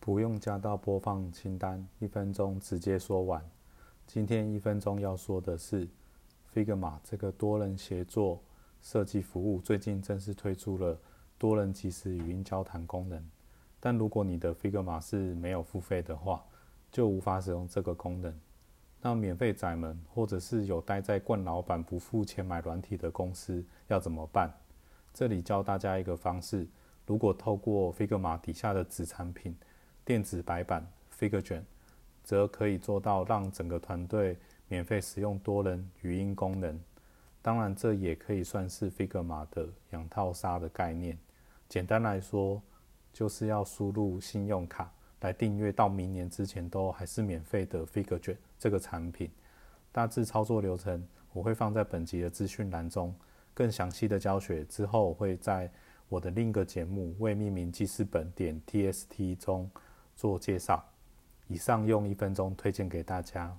不用加到播放清单，一分钟直接说完。今天一分钟要说的是，Figma 这个多人协作设计服务最近正式推出了多人即时语音交谈功能。但如果你的 Figma 是没有付费的话，就无法使用这个功能。那免费仔们，或者是有待在惯老板不付钱买软体的公司要怎么办？这里教大家一个方式：如果透过 Figma 底下的子产品。电子白板 Figure 卷，则可以做到让整个团队免费使用多人语音功能。当然，这也可以算是 Figma 的养套杀的概念。简单来说，就是要输入信用卡来订阅到明年之前都还是免费的 Figure 卷这个产品。大致操作流程我会放在本集的资讯栏中，更详细的教学之后我会在我的另一个节目为命名记事本点 TST 中。做介绍，以上用一分钟推荐给大家。